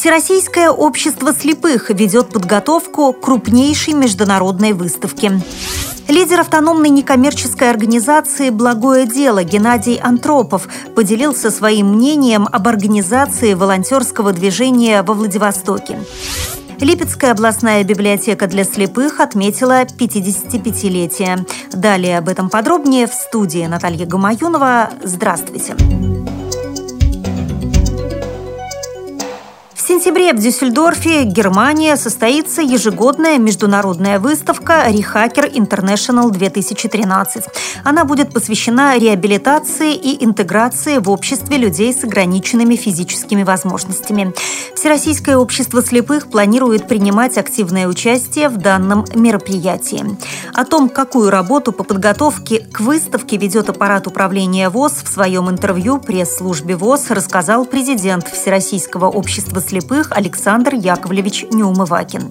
Всероссийское общество слепых ведет подготовку крупнейшей международной выставки. Лидер автономной некоммерческой организации «Благое дело» Геннадий Антропов поделился своим мнением об организации волонтерского движения во Владивостоке. Липецкая областная библиотека для слепых отметила 55-летие. Далее об этом подробнее в студии Наталья Гамаюнова. Здравствуйте. Здравствуйте. Сентябре в Дюссельдорфе, Германия, состоится ежегодная международная выставка «Рехакер International 2013». Она будет посвящена реабилитации и интеграции в обществе людей с ограниченными физическими возможностями. Всероссийское общество слепых планирует принимать активное участие в данном мероприятии. О том, какую работу по подготовке к выставке ведет аппарат управления ВОЗ, в своем интервью пресс-службе ВОЗ рассказал президент Всероссийского общества слепых слепых Александр Яковлевич Неумывакин.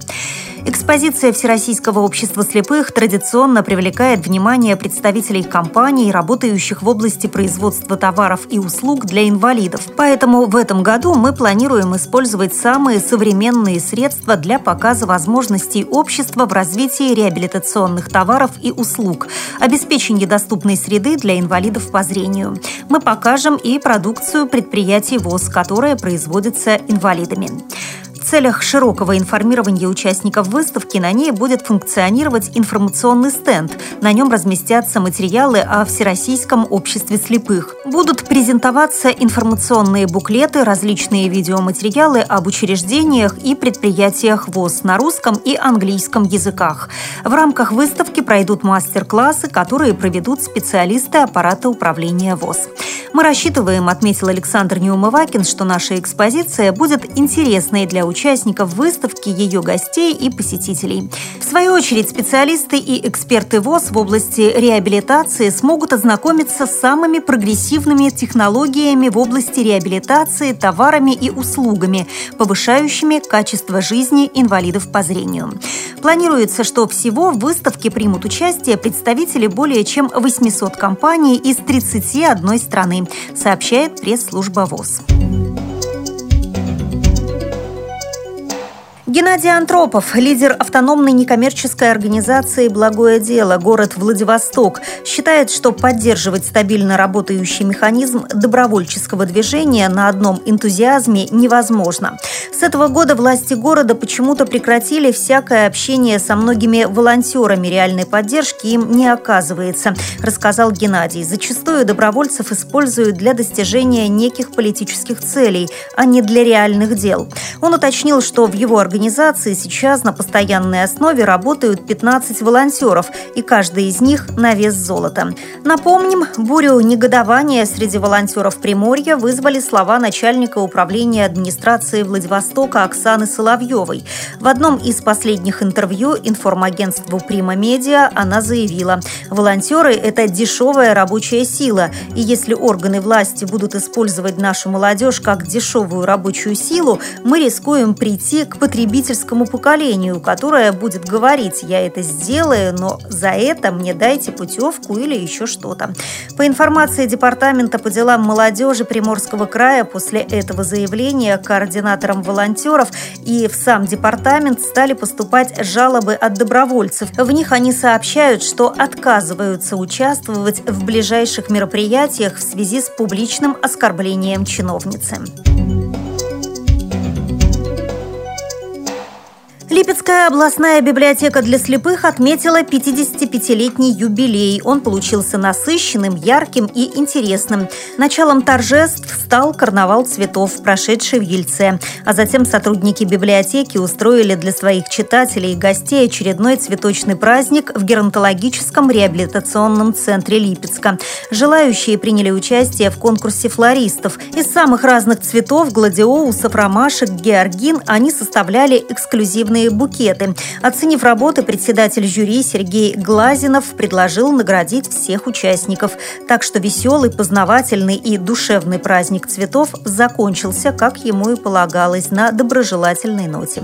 Экспозиция Всероссийского общества слепых традиционно привлекает внимание представителей компаний, работающих в области производства товаров и услуг для инвалидов. Поэтому в этом году мы планируем использовать самые современные средства для показа возможностей общества в развитии реабилитационных товаров и услуг, обеспечении доступной среды для инвалидов по зрению. Мы покажем и продукцию предприятий ВОЗ, которая производится инвалидами целях широкого информирования участников выставки на ней будет функционировать информационный стенд. На нем разместятся материалы о Всероссийском обществе слепых. Будут презентоваться информационные буклеты, различные видеоматериалы об учреждениях и предприятиях ВОЗ на русском и английском языках. В рамках выставки пройдут мастер-классы, которые проведут специалисты аппарата управления ВОЗ. Мы рассчитываем, отметил Александр Неумывакин, что наша экспозиция будет интересной для участников участников выставки, ее гостей и посетителей. В свою очередь, специалисты и эксперты ВОЗ в области реабилитации смогут ознакомиться с самыми прогрессивными технологиями в области реабилитации, товарами и услугами, повышающими качество жизни инвалидов по зрению. Планируется, что всего в выставке примут участие представители более чем 800 компаний из 31 страны, сообщает пресс-служба ВОЗ. Геннадий Антропов, лидер автономной некоммерческой организации «Благое дело», город Владивосток, считает, что поддерживать стабильно работающий механизм добровольческого движения на одном энтузиазме невозможно. С этого года власти города почему-то прекратили всякое общение со многими волонтерами. Реальной поддержки им не оказывается, рассказал Геннадий. Зачастую добровольцев используют для достижения неких политических целей, а не для реальных дел. Он уточнил, что в его организации организации сейчас на постоянной основе работают 15 волонтеров, и каждый из них на вес золота. Напомним, бурю негодования среди волонтеров Приморья вызвали слова начальника управления администрации Владивостока Оксаны Соловьевой. В одном из последних интервью информагентству Прима Медиа она заявила, волонтеры – это дешевая рабочая сила, и если органы власти будут использовать нашу молодежь как дешевую рабочую силу, мы рискуем прийти к потребителям потребительскому поколению, которое будет говорить, я это сделаю, но за это мне дайте путевку или еще что-то. По информации Департамента по делам молодежи Приморского края, после этого заявления координаторам волонтеров и в сам департамент стали поступать жалобы от добровольцев. В них они сообщают, что отказываются участвовать в ближайших мероприятиях в связи с публичным оскорблением чиновницы. Липецкая областная библиотека для слепых отметила 55-летний юбилей. Он получился насыщенным, ярким и интересным. Началом торжеств стал карнавал цветов, прошедший в Ельце. А затем сотрудники библиотеки устроили для своих читателей и гостей очередной цветочный праздник в геронтологическом реабилитационном центре Липецка. Желающие приняли участие в конкурсе флористов. Из самых разных цветов – гладиолусов, ромашек, георгин – они составляли эксклюзивные букеты. Оценив работы, председатель жюри Сергей Глазинов предложил наградить всех участников. Так что веселый, познавательный и душевный праздник цветов закончился, как ему и полагалось, на доброжелательной ноте.